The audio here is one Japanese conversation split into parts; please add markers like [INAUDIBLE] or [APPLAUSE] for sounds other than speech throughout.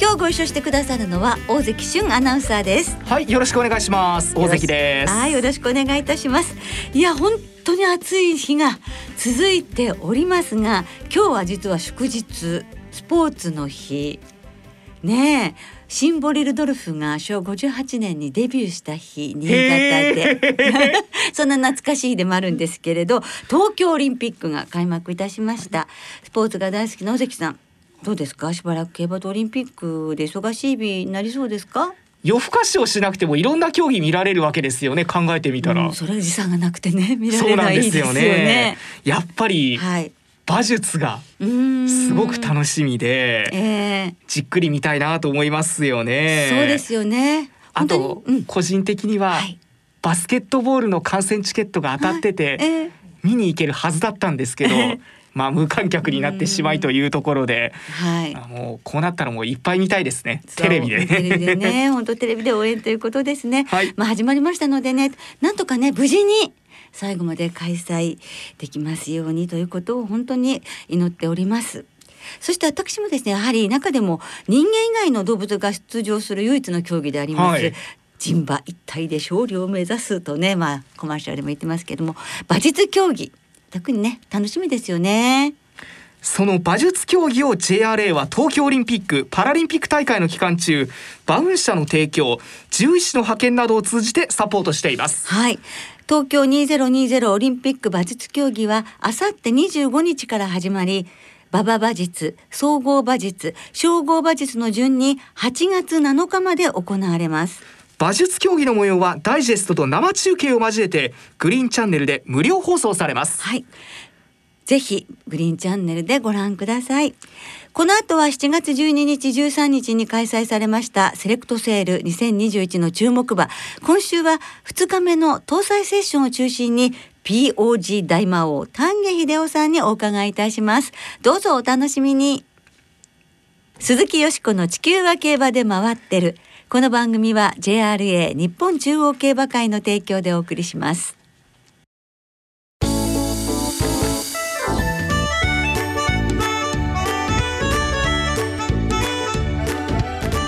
今日ご一緒してくださるのは大関俊アナウンサーです。はいよろしくお願いします。大関です。はいよろしくお願いいたします。いや本当に暑い日が続いておりますが今日は実は祝日スポーツの日。ねえシンボリルドルフが昭和58年にデビューした日新潟で。[LAUGHS] そんな懐かしい日でもあるんですけれど東京オリンピックが開幕いたしました。スポーツが大好きな尾関さんどうですか？しばらく競馬とオリンピックで忙しい日になりそうですか？夜更かしをしなくてもいろんな競技見られるわけですよね考えてみたら、うん、それ時差がなくてね見られないですよね、ね、やっぱり、はい。馬術がすごく楽しみで、えー、じっくり見たいなと思いますよね。そうですよね。あと、うん、個人的には、はい、バスケットボールの観戦チケットが当たってて、はい。えー、見に行けるはずだったんですけど。まあ無観客になってしまいというところで、はい、もうこうなったらもういっぱい見たいですね。テレビで。テレビでね、[LAUGHS] 本当テレビで応援ということですね。はい、まあ始まりましたのでね、なんとかね無事に最後まで開催できますようにということを本当に祈っております。そして私もですねやはり中でも人間以外の動物が出場する唯一の競技であります、はい、人馬一体で勝利を目指すとねまあコマーシャルでも言ってますけども馬術競技特にね楽しみですよね。その馬術競技を JRA は東京オリンピック・パラリンピック大会の期間中馬運車の提供獣医師の派遣などを通じてサポートしていますはい東京2020オリンピック馬術競技はあさって25日から始まり馬場馬術、総合馬術、総合馬術の順に8月7日まで行われます。馬術競技の模様はダイジェストと生中継を交えてグリーンチャンネルで無料放送されます。はい。ぜひグリーンチャンネルでご覧ください。この後は7月12日13日に開催されましたセレクトセール2021の注目馬。今週は2日目の搭載セッションを中心に POG 大魔王丹下秀夫さんにお伺いいたします。どうぞお楽しみに。鈴木よしこの地球は競馬で回ってる。この番組は JRA 日本中央競馬会の提供でお送りします。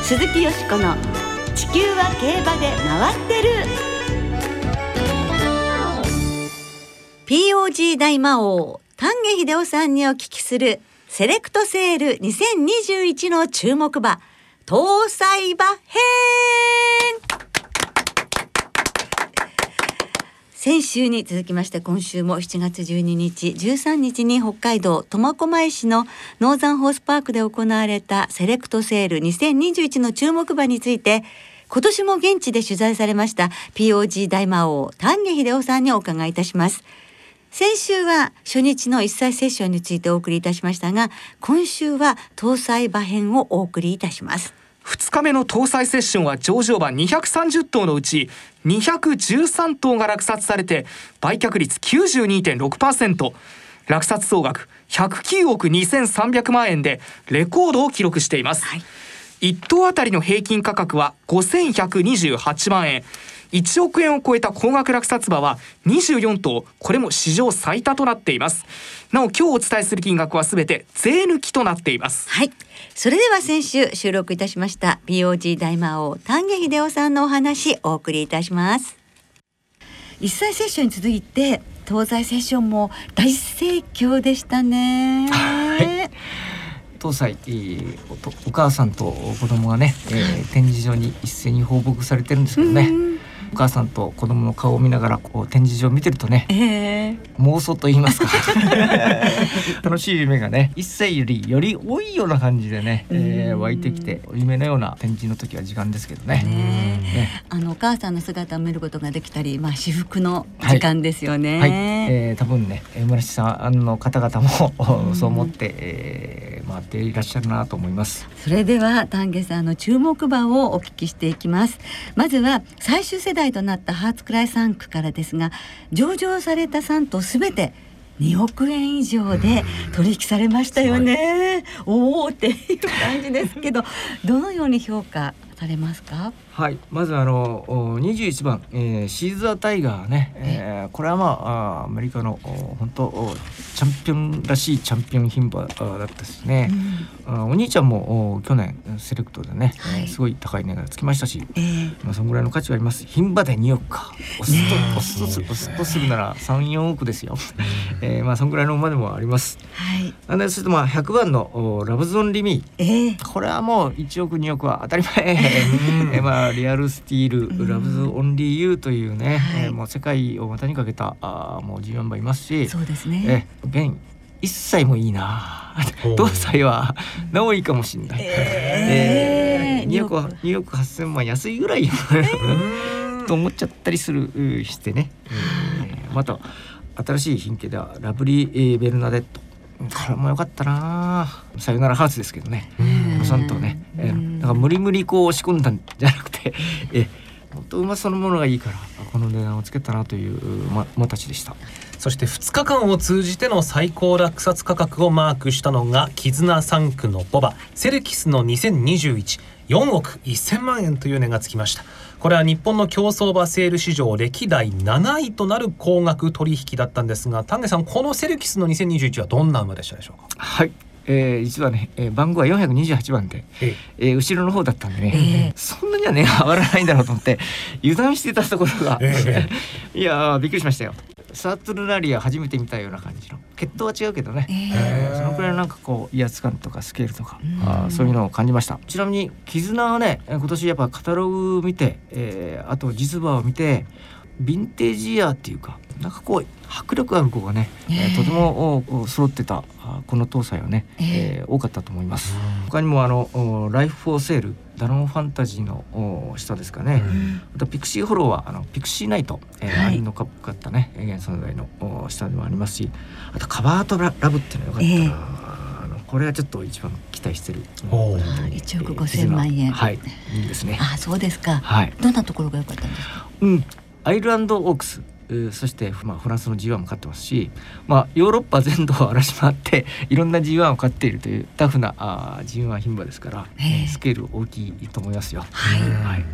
鈴木よしこの「地球は競馬で回ってる」POG 大魔王丹下秀夫さんにお聞きするセレクトセール2021の注目馬搭載馬編先週に続きまして今週も7月12日13日に北海道苫小牧市のノーザンホースパークで行われたセレクトセール2021の注目馬について今年も現地で取材されました POG 大魔王丹下秀夫さんにお伺いいたします。先週は初日の一歳セッションについてお送りいたしましたが今週は搭載馬編をお送りいたします。2日目の搭載セッションは上場馬230頭のうち213頭が落札されて売却率92.6%落札総額109億2300万円でレコードを記録しています、はい、1頭あたりの平均価格は5128万円1億円を超えた高額落札馬は24頭これも史上最多となっています。なお今日お伝えする金額はすべて税抜きとなっています。はい。それでは先週収録いたしました POG 大魔王丹下秀夫さんのお話お送りいたします。一歳セッションに続いて東西セッションも大盛況でしたね、はい。東西、えー、おお母さんと子供がね、えー、展示場に一斉に放牧されてるんですけどね、お母さんと子供の顔を見ながらこう展示場を見てるとね、えー、妄想と言いますか。[LAUGHS] [LAUGHS] 楽しい夢がね一歳よりより多いような感じでね、えー、湧いてきて夢のような展示の時は時間ですけどね。ねあのお母さんの姿を見ることができたり、まあ至福の時間ですよね。はい、はい、えー、多分ね村瀬さんの方々も [LAUGHS] そう思って、えーえー、回っていらっしゃるなと思いますそれでは丹下さんの注目馬をお聞きしていきますまずは最終世代となったハーツクライ3区からですが上場された3頭すべて2億円以上で取引されましたよね。おおっていう感じですけど、どのように評価されますか？はい、まずあの21番、えー、シーズータイガーね、えー、これはまあアメリカの本当チャンピオンらしいチャンピオン牝馬だったですね、うん、お兄ちゃんも去年セレクトでね、はい、すごい高い値がつきましたし、えー、まあそのぐらいの価値があります。牝馬で2億か。押すと、押すとす押すとするなら34億ですよ、えー、まあそのぐらいの馬でもあります、はい、でそしてまあ100番のラブゾンリミ、えー、これはもう1億2億は当たり前、[LAUGHS] えー、まあリアルスティール、うん、ラブズオンリーユーというね、はい、えー、もう世界を股にかけたあもう14番いますしそうですね。え現一歳もいいな。同歳はなおいいかもしれない、えー、えー、2億2億。8,000万安いぐらい、えー、と思っちゃったりするしてね、えー、また新しい品系ではラブリー・ベルナデット。これも良かったな。さよならハーツですけどね。さん。とね、えー、だから無理無理こう押し込んだんじゃなくて [LAUGHS] え本当馬そのものがいいからこの値段をつけたなという馬たちでした。そして2日間を通じての最高落札価格をマークしたのが絆3区のボバ。セルキスの20214億1000万円という値がつきました。これは日本の競走馬セール市場歴代7位となる高額取引だったんですが丹下さんこのセルキスの2021はどんな馬でしたでしょうか？はいえー、実はね、えー、番号は428番で、ええ。ー、後ろの方だったんでね、えー、そんなにはね [LAUGHS] 上がらないんだろうと思って油断してたところが、え [LAUGHS] ー、いやびっくりしましたよ。サートルラリア初めて見たような感じの血統は違うけどね、えー、そのくらいなんかこう威圧感とかスケールとかあそういうのを感じました。ちなみに絆はね今年やっぱカタログ見て、えー、あと実馬を見てヴィンテージイヤーっていうかなんかこう迫力ある子がね、えー、とても揃ってたこの搭載はね、えー、多かったと思います。他にもあのライフ・フォー・セールダノンファンタジーの下ですかね、あとピクシー・ホローはあのピクシー・ナイト、えー、はい、のかっこよかったね現存在の下でもありますしあとカバートラブっていうのがよかったな。えー、これはちょっと一番期待してる。一億五千万円。はい、いいですね。あ、そうですか。はい。どんなところが良かったんですか？うん、アイルランドオークスそして、まあ、フランスの G1 も勝ってますし、まあ、ヨーロッパ全土を荒らし回って [LAUGHS] いろんな G1 を勝っているというタフなあ G1 牝馬ですから、えー、スケール大きいと思いますよ。はい、はい。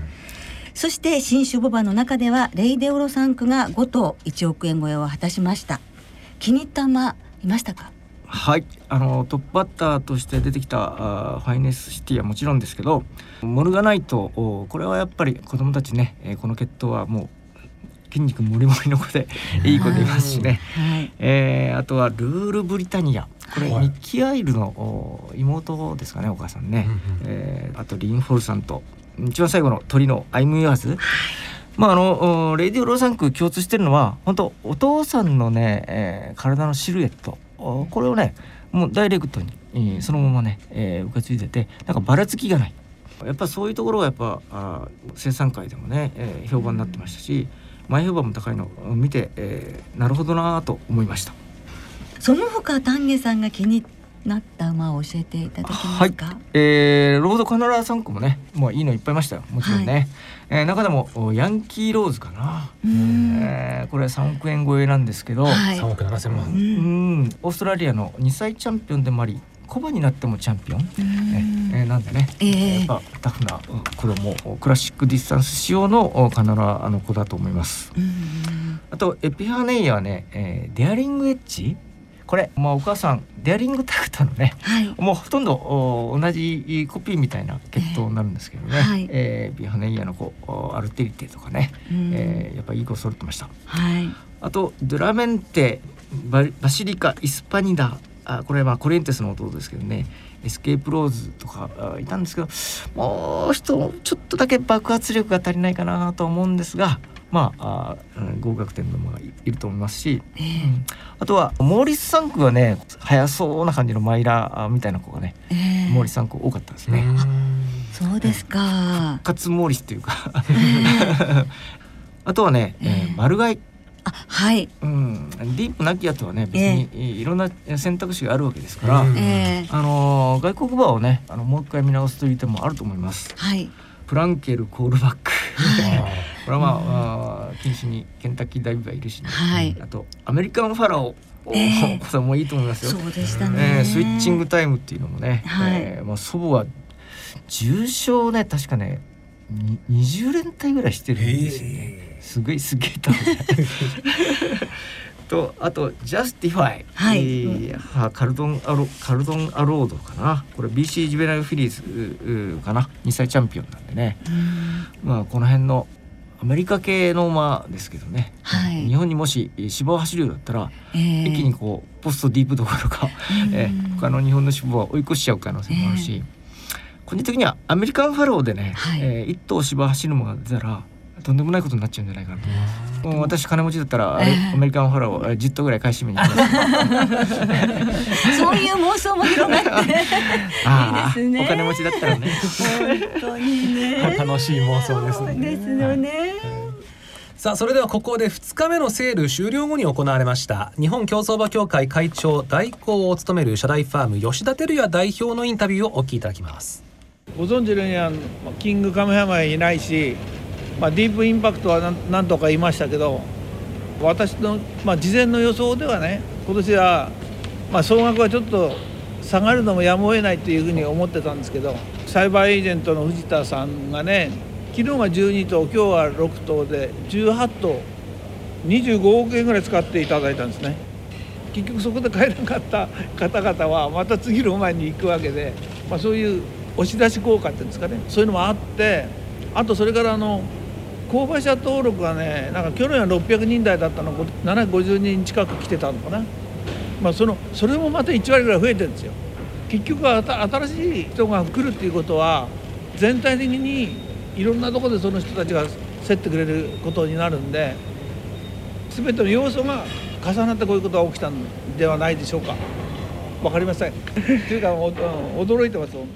そして新種ボバの中ではレイデオロ3区が5頭1億円超えを果たしました。気に入った馬いましたか？はい。あのトップバッターとして出てきたあファイネスシティはもちろんですけどモルガナイトこれはやっぱり子供たちね、えー、この血統はもう筋肉もりもりの子でいい子でいますしね、はい、えー、あとはルールブリタニア。これ、はい、ミッキーアイルの妹ですかねお母さんね、えー、あとリンフォルさんと一番最後のトリのアイム・ユアーズ、まああのレディオ・ローサンク共通してるのは本当お父さんのね、えー、体のシルエット。これをねもうダイレクトに、えー、そのままね、えー、受け継いでてなんかばらつきがない。やっぱそういうところがやっぱあ生産会でもね、えー、評判になってましたし、前評判も高いのを見て、えー、なるほどなと思いました。その他丹下さんが気になった馬を教えていただけますか、はい、えー、ロードカナラ3区もねもういいのいっぱいいましたよ。もちろんね、はい、えー、中でもヤンキーローズかな、えー、これは3億円超えなんですけど、はい、3億7千万。うん。オーストラリアの2歳チャンピオンでもあり古馬になってもチャンピオン、ええー、なんでね、えー、やっぱタフな子供クラシックディスタンス仕様のカナロアの子だと思います。あとエピファネイアはね、えー、デアリングエッジ。これ、まあ、お母さんデアリングタクトのね、はい、もうほとんど同じコピーみたいな血統になるんですけどね、えー、はい、えー、エピファネイアの子アルテリテとかね、えー、やっぱいい子揃ってました。はい、あとドゥラメンテババシリカ・イスパニダあこれはまあコリエンテスの弟ですけどね。エスケープローズとかいたんですけどもう人ちょっとだけ爆発力が足りないかなと思うんですがまああ合格点のもがいると思いますし、えーうん、あとはモーリス産駒はね速そうな感じのマイラーみたいな子がね、えー、モーリス産駒多かったですね。[LAUGHS] そうですか。復活モーリスというか。[LAUGHS] あとはね、えー、マルガイはい。うん、ディープなきやつはね別にいろんな選択肢があるわけですから、うんえーあのー外国馬をねあのもう一回見直すという手もあると思います。はい。プランケルコールバックあ [LAUGHS] これはまあ、あー禁止にケンタッキーダイビーがいるしね、はい。あとアメリカンファラオ、ええこれもいいと思いますよ。そうでしたね。えースイッチングタイムっていうのもね、はいえーまあ、祖母は重賞ね確かねに20連対ぐらいしてるんですよね。すごいすげえと [LAUGHS] とあとジャスティファイ、はい。えーはカルドンアロカルドンアロードかな。これ BC ジュベナイルフィリーズううかな。2歳チャンピオンなんでね。うん。まあこの辺のアメリカ系の馬ですけどね、はい。日本にもしえー芝を走るようだったら、えー。一気にこうポストディープどころか、うん。えー他の日本の芝は追い越しちゃう可能性もあるし、個人的にはアメリカンファローでね、はい。えー一頭芝走る馬が出たらとんでもないことになっちゃうんじゃないかなと。もう私金持ちだったら、ええアメリカンファローえー10頭ぐらい買い占めに行きます。そういう妄想も広がって [LAUGHS] ああいいですねお金持ちだったらね。本当にね [LAUGHS] 楽しい妄想ですねですよね。さあそれではここで2日目のセール終了後に行われました日本競走馬協会会長代行を務める社大ファーム吉田照也代表のインタビューをお聞きいただきますご存知のようにあのキングカメハメはいないし、まあ、ディープインパクトは何何とか言いましたけど私の、まあ、事前の予想ではね今年は、まあ、総額はちょっと下がるのもやむを得ないというふうに思ってたんですけどサイバーエージェントの藤田さんがね昨日が12頭今日は6頭で18頭25億円ぐらい使っていただいたんですね。結局そこで買えなかった方々はまた次の馬に行くわけで、まあ、そういう押し出し効果っていうんですかねそういうのもあってあとそれからあの購買者登録がねなんか去年は600人台だったの750人近く来てたのかな、まあ、そのそれもまた1割ぐらい増えてるんですよ。結局は新しい人が来るっていうことは全体的にいろんなとこでその人たちが競ってくれることになるんで全ての要素が重なってこういうことが起きたんではないでしょうか。わかりません。というか驚いてます本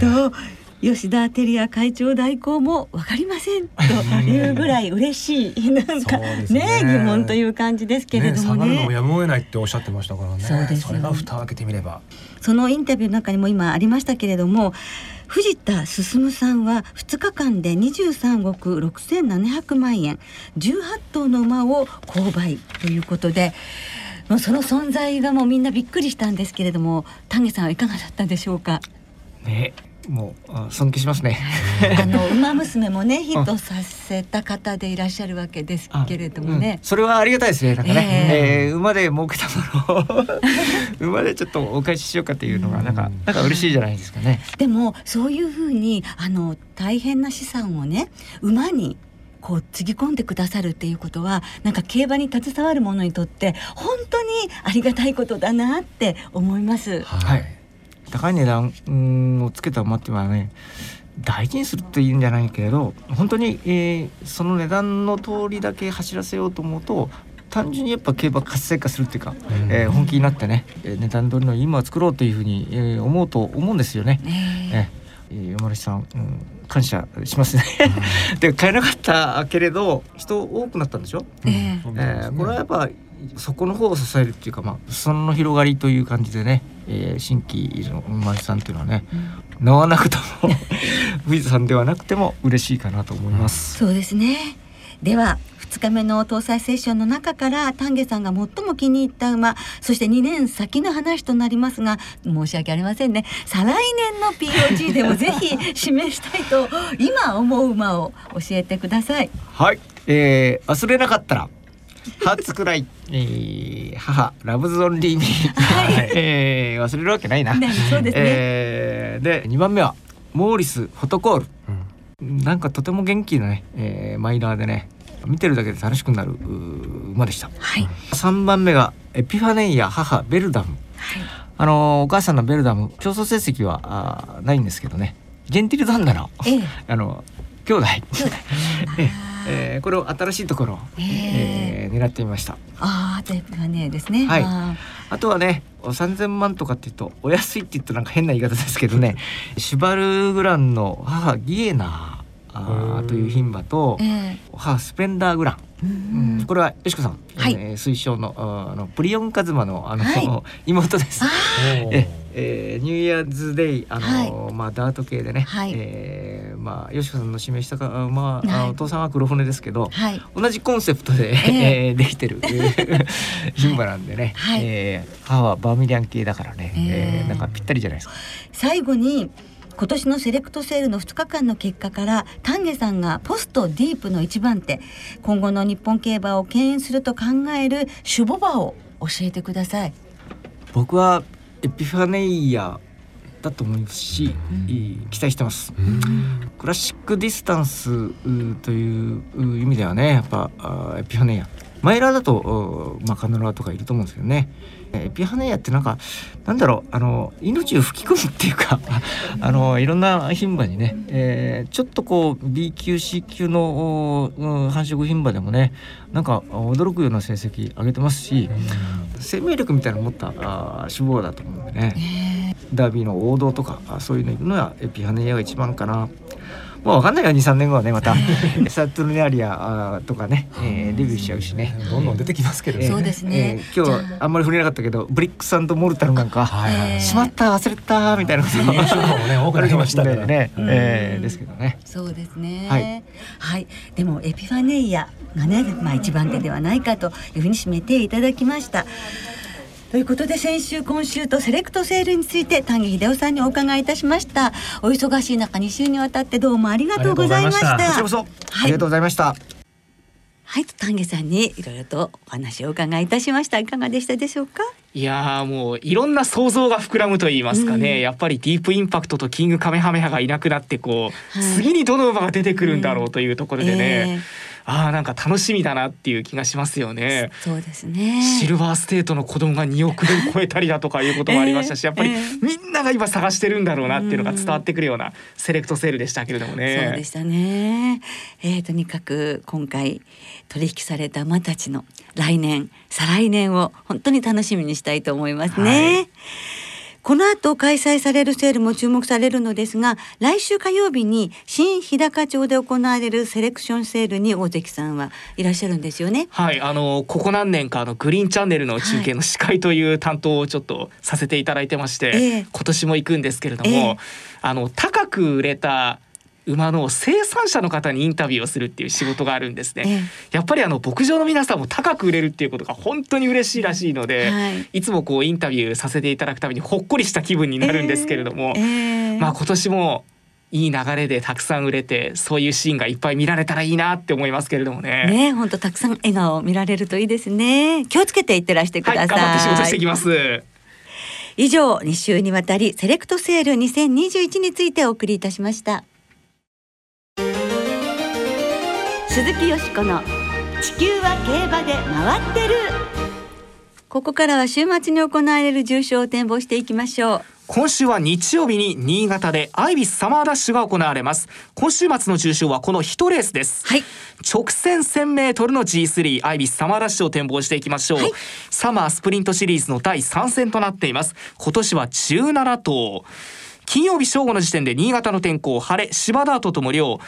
当に。と吉田照也会長代行もわかりませんというぐらい嬉しいなんかね。ね疑問という感じですけれども下がるのねもやむを得ないっておっしゃってましたからね。そうですよねれが蓋を開けてみれば。そのインタビューの中にも今ありましたけれども藤田進さんは2日間で23億6700万円18頭の馬を購買ということでもうその存在がもうみんなびっくりしたんですけれども丹下さんはいかがだったでしょうか？ねもうあ尊敬しますね。[LAUGHS] あの馬娘もねヒットさせた方でいらっしゃるわけですけれどもね、うんそれはありがたいですね。なんかね、ええー馬で儲けたものを [LAUGHS] 馬でちょっとお返ししようかっていうのがなんかなんか嬉しいじゃないですかね。でもそういうふうにあの大変な資産をね馬にこうつぎ込んでくださるっていうことはなんか競馬に携わる者にとって本当にありがたいことだなって思います。はい。高い値段うんをつけた馬っていうのはね大事にするっていうんじゃないけれど本当に、えーその値段の通りだけ走らせようと思うと単純にやっぱ競馬活性化するっていうか、えー本気になってねえー値段通りのいい馬を作ろうというふうに、えー思うと思うんですよね。ねえ。ー山梨さん、うん、感謝しますね。[LAUGHS] で買えなかったけれど人多くなったんでしょ、ええ。えーこれはやっぱそこの方を支えるっていうかまあその広がりという感じでね、えー新規の馬主さんっていうのはね乗らなくとも藤田さんではなくても嬉しいかなと思います。そうですねでは2日目の搭載セッションの中から丹下さんが最も気に入った馬そして2年先の話となりますが申し訳ありませんね再来年の POG でもぜひ示したいと今思う馬を教えてください。はい、えー忘れなかったら初くらい、えー母ラブズオンリーミー、はい。えー忘れるわけないな。ねそうですね、えーで2番目はモーリスフォトコール。うん。なんかとても元気なね、えーマイラーでね見てるだけで楽しくなる馬でした。はい。3番目がエピファネイア母ベルダム。はい。あのーお母さんのベルダム競争成績はあーないんですけどね。ジェンティルダンダのええ。あの兄弟。兄弟。[LAUGHS] えええーこれを新しいところを、ええー狙ってみました。ああテープがねですね。はい。ああとはね3,000万とかって言うとお安いって言うとなんか変な言い方ですけどね [LAUGHS] シュバルグランの母ギエナあという牝馬と、えハースペンダーグラン、うん。うんこれはよしこさん、はい。えー推奨のああのプリオンカズマのあの、は妹です。おええーニューイヤーズデイあの、はまあダート系でね、はい。えーまあよしこさんの指名したかあまあ、あはい。お父さんは黒船ですけど、はい。同じコンセプトで、ええ。ーできてる牝馬なんでね、はい。えー母はバーミリアン系だからね、えー。えーなんかぴったりじゃないですか。最後に今年のセレクトセールの2日間の結果から丹下さんがポストディープの一番手。今後の日本競馬を牽引すると考える種牡馬を教えてください。僕はエピファネイアだと思いますし、いい期待してます。クラシックディスタンスうというう意味ではねやっぱあエピファネイア。マイラーだとうまあカナロアとかいると思うんですけどねエピファネイアってなんかなんだろうあの命を吹き込むっていうか [LAUGHS] あのいろんな牝馬にね、えーちょっとこう B 級 C 級のおうん繁殖牝馬でもねなんか驚くような成績上げてますし生命力みたいなの持ったあー脂肪だと思うんでね。ダービーの王道とかあそういうの行くのはエピファネイアが一番かな。まあわかんないよ23年後はねまた。[LAUGHS] サトルネアリアとかね、えーデビューしちゃうしね。どんどん出てきますけどえーそうですね。えー今日あ。んまり触れなかったけどブリックスモルタルなんか、はいしまった忘れたみたいなこと。もね多くなりました。からね、うん。えーですけどね。そうですね。はい。はい、でもエピファネイアがね、まあ一番手ではないかというふうに締めていただきました。ということで先週今週とセレクトセールについて丹下秀夫さんにお伺いいたしました。お忙しい中2週にわたってどうもありがとうございました。ありがとうございまこちらこそ、ありがとうございました。はい丹下さんにいろいろとお話をお伺いいたしました。いかがでしたでしょうか？いやーもういろんな想像が膨らむと言いますかね、うん。やっぱりディープインパクトとキングカメハメハがいなくなってこう、はい。次にどの馬が出てくるんだろうというところでね、えあーなんか楽しみだなっていう気がしますよね。そうですねシルバーステートの子供が2億円超えたりだとかいうこともありましたし、ええやっぱりええみんなが今探してるんだろうなっていうのが伝わってくるようなセレクトセールでしたけれどもね。そうでしたね。えー、とにかく今回取引された馬たちの来年再来年を本当に楽しみにしたいと思いますね。はいこの後開催されるセールも注目されるのですが来週火曜日に新日高町で行われるセレクションセールに大関さんはいらっしゃるんですよね。はい、あのここ何年かあのグリーンチャンネルの中継の司会という担当をちょっとさせていただいてまして、ええ今年も行くんですけれども、ええあの高く売れた馬の生産者の方にインタビューをするっていう仕事があるんですね。ええやっぱりあの牧場の皆さんも高く売れるっていうことが本当に嬉しいらしいので、はいい、つもこうインタビューさせていただくためにほっこりした気分になるんですけれども、えーまあ今年もいい流れでたくさん売れてそういうシーンがいっぱい見られたらいいなって思いますけれどもね。ね本当たくさん笑顔を見られるといいですね。気をつけていってらしてください。はい、頑張って仕事していきます。以上2週にわたりセレクトセール2021についてお送りいたしました鈴木よしこの地球は競馬で回ってる。ここからは週末に行われる重賞を展望していきましょう。今週は日曜日に新潟でアイビスサマーダッシュが行われます。今週末の重賞はこの一レースです。はい。直線 1000m の G3 アイビスサマーダッシュを展望していきましょう、はい。サマースプリントシリーズの第3戦となっています。今年は17頭。金曜日正午の時点で新潟の天候晴れ芝ダートとも量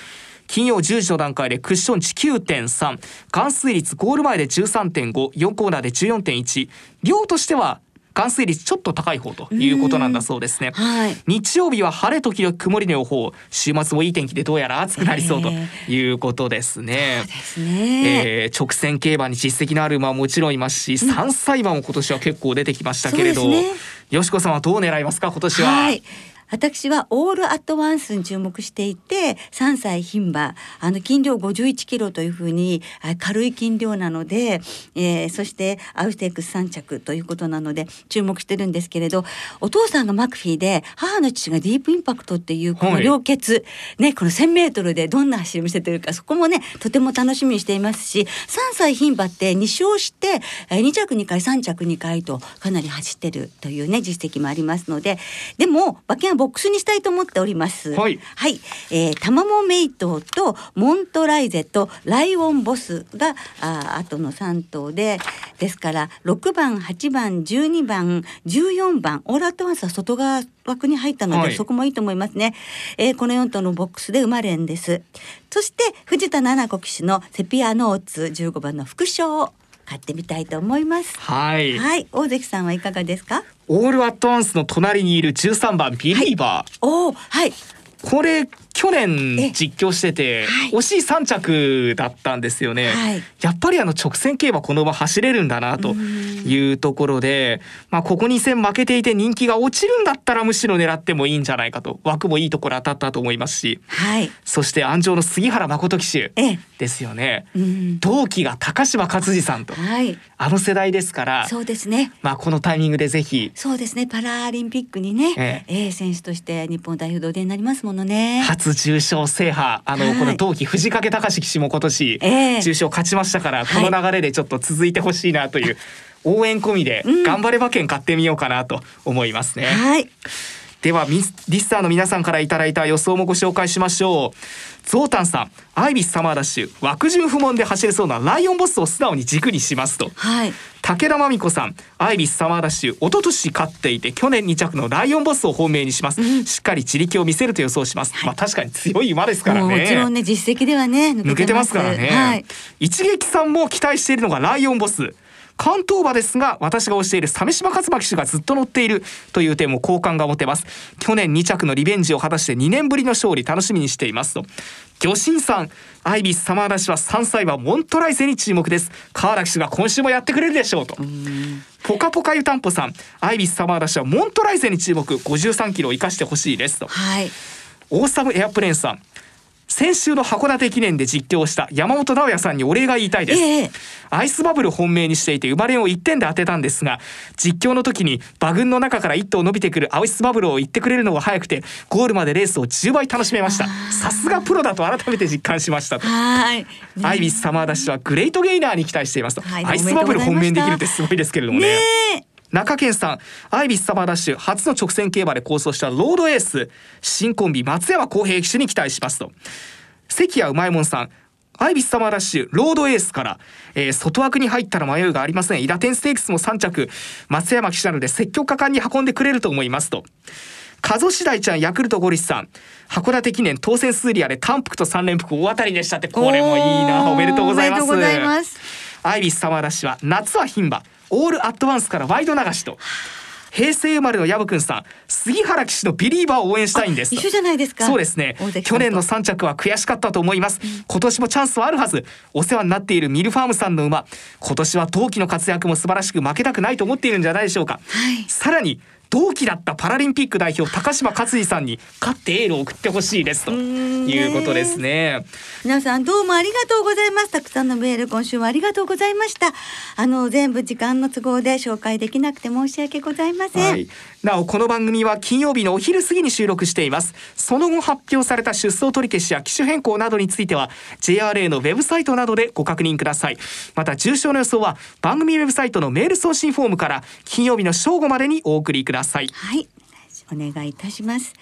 金曜10時の段階でクッション値9.3含水率ゴール前で13.54コーナーで14.1量としては含水率ちょっと高い方ということなんだそうですね。はい。日曜日は晴れ時々曇りの予報。週末もいい天気でどうやら暑くなりそうということですね。ですね、えー直線競馬に実績のある馬はもちろんいますし、三歳馬も今年は結構出てきましたけれど、ね。よしこさんはどう狙いますか今年は？はい。私はオールアットワンスに注目していて3歳牝馬あの斤量51キロというふうにあ軽い斤量なので、えーそしてアウステークス3着ということなので注目してるんですけれどお父さんがマクフィーで母の父がディープインパクトっていうこのはい。両血、ねこの1,000メートルでどんな走りを見せてるかそこもねとても楽しみにしていますし3歳牝馬って2勝してえー2着2回3着2回とかなり走ってるというね実績もありますのででも馬券なボックスにしたいと思っております。はい。はい、えー、タマモメイトとモントライゼとライオンボスがあ後の3頭でですから6番8番12番14番オールアットワンスは外側枠に入ったので、はい。そこもいいと思いますね、えーこの4頭のボックスで生まれんです。そして藤田七子騎手のセピアノーツ15番の副賞を買ってみたいと思います。はい、はい。大関さんはいかがですか？オールアットワンスの隣にいる13番ビリーバー、おおはい。これ去え年実況してて、はい。惜しい3着だったんですよね、はい。やっぱりあの直線競馬この馬走れるんだなというところで、まあ、ここ2戦負けていて人気が落ちるんだったらむしろ狙ってもいいんじゃないかと枠もいいところ当たったと思いますしはい。そして安城の杉原誠騎手ええ。ですよね。うん。同期が高島勝次さんとはい。あの世代ですからそうですね。まあ、このタイミングでぜひそうですね。パラリンピックにね、ええ。え選手として日本代表でお出になりますものね。初重賞制覇あの、はいこの同期藤掛隆騎手も今年ええ重賞勝ちましたから、はいこの流れでちょっと続いてほしいなという応援込みでうん頑張れ馬券買ってみようかなと思いますね。はい、ではミスリスターの皆さんからいただいた予想もご紹介しましょう。ゾウタンさんアイビスサマーダッシュ枠順不問で走れそうなライオンボスを素直に軸にしますと。はい、武田真美子さんアイビスサマーダッシュ一昨年勝っていて去年2着のライオンボスを本命にします、しっかり自力を見せると予想します、まあ確かに強い馬ですからもうもちろんねね実績ではね抜けてますからね、はい、一撃さんも期待しているのがライオンボス関東馬ですが私が推している鮫島勝馬騎手がずっと乗っているという点も好感が持てます。去年2着のリベンジを果たして2年ぶりの勝利楽しみにしていますと。魚神さんアイビスサマーダッシュは3歳馬モントライゼに注目です。川原騎手が今週もやってくれるでしょうと。ポカポカ湯たんぽさんアイビスサマーダッシュはモントライゼに注目。53キロを生かしてほしいですと。はい、オーサムエアプレーンさん先週の函館記念で実況した山本直也さんにお礼が言いたいです、ええ。アイスバブル本命にしていて生まれを1点で当てたんですが実況の時に馬群の中から1頭伸びてくるアイスバブルを言ってくれるのが早くてゴールまでレースを10倍楽しめましたさすがプロだと改めて実感しましたと。はい、ね。アイビスサマーダッシュはグレートゲイナーに期待していますと、はいアイスバブル本命にできるってすごいですけれどもね。ねえ中堅さんアイビスサマーダッシュ初の直線競馬で構想したロードエース新コンビ松山公平騎手に期待しますと。関谷うまいもんさんアイビスサマーダッシュロードエースから、えー外枠に入ったら迷いがありません。イダテンステークスも3着松山騎手なので積極果敢に運んでくれると思いますと。カゾシダイちゃんヤクルトゴリスさん函館記念当選スーリアで単服と3連服大当たりでしたって。これもいいなおめでとうございます。おめでとうございます。アイビスサマーダッシュは夏は牝馬オールアットワンスからワイド流しと。平成生まれのヤブくんさん。杉原騎手のビリーバーを応援したいんです。と一緒じゃないですか。そうですね。去年の3着は悔しかったと思います。今年もチャンスはあるはず。お世話になっているミルファームさんの馬。今年は同期の活躍も素晴らしく負けたくないと思っているんじゃないでしょうか、はい。さらに同期だったパラリンピック代表高島勝次さんに勝ってエールを送ってほしいですとんいうことですね。皆さんどうもありがとうございます。たくさんのメール今週もありがとうございました。あの全部時間の都合で紹介できなくて申し訳ございません、はい、なおこの番組は金曜日のお昼過ぎに収録していますその後発表された出走取り消しや機種変更などについては JRA のウェブサイトなどでご確認くださいまた重症の予想は番組ウェブサイトのメール送信フォームから金曜日の正午までにお送りくださいはい、お願いいたします。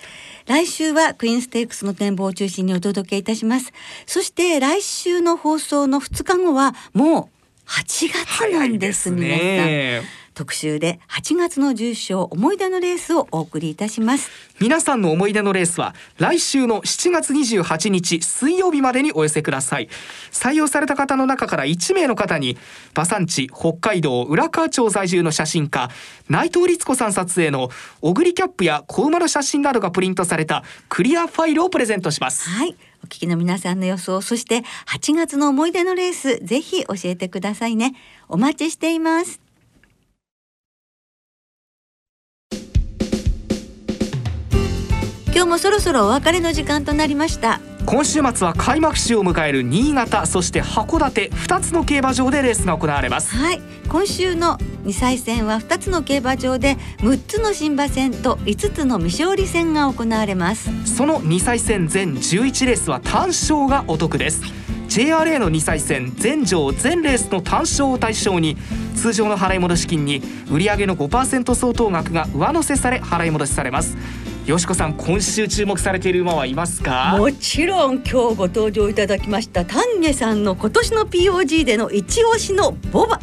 来週はクイーンステークスの展望を中心にお届けいたします。そして来週の放送の2日後はもう8月なんです早い皆さん。ね特集で8月の重賞思い出のレースをお送りいたします。皆さんの思い出のレースは来週の7月28日水曜日までにお寄せください採用された方の中から1名の方に馬産地北海道浦河町在住の写真家内藤律子さん撮影のオグリキャップや子馬の写真などがプリントされたクリアファイルをプレゼントしますはい、お聞きの皆さんの予想、そして8月の思い出のレース、ぜひ教えてくださいね。お待ちしています。今日もそろそろお別れの時間となりました。今週末は開幕週を迎える新潟そして函館2つの競馬場でレースが行われますはい、今週の2歳戦は2つの競馬場で6つの新馬戦と5つの未勝利戦が行われます。その2歳戦全11レースは単勝がお得です JRA の2歳戦全場全レースの単勝を対象に通常の払い戻し金に売上の5%相当額が上乗せされ払い戻しされますよしこさん今週注目されている馬はいますか？もちろん今日ご登場いただきました丹下さんの今年の POG での一押しのボバ。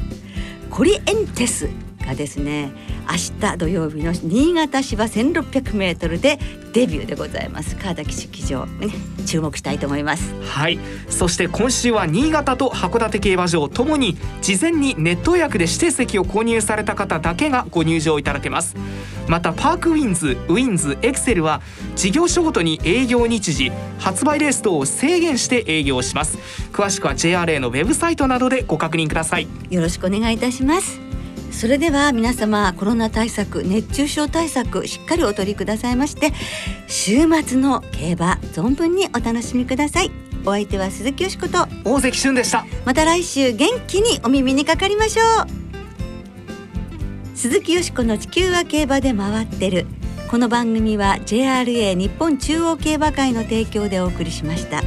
コリエンテスがですね明日土曜日の新潟芝 1600m でデビューでございます。川崎式場ね注目したいと思います。はい。そして今週は新潟と函館競馬場ともに事前にネット予約で指定席を購入された方だけがご入場いただけます。またパークウィンズウィンズエクセルは事業所ごとに営業日時発売レース等を制限して営業します。詳しくは JRA のウェブサイトなどでご確認ください。よろしくお願いいたしますそれでは皆様コロナ対策熱中症対策しっかりお取りくださいまして週末の競馬存分にお楽しみください。お相手は鈴木よしこと。大関俊でした。また来週元気にお耳にかかりましょう。鈴木よしこの地球は競馬で回ってる。この番組は JRA 日本中央競馬会の提供でお送りしました。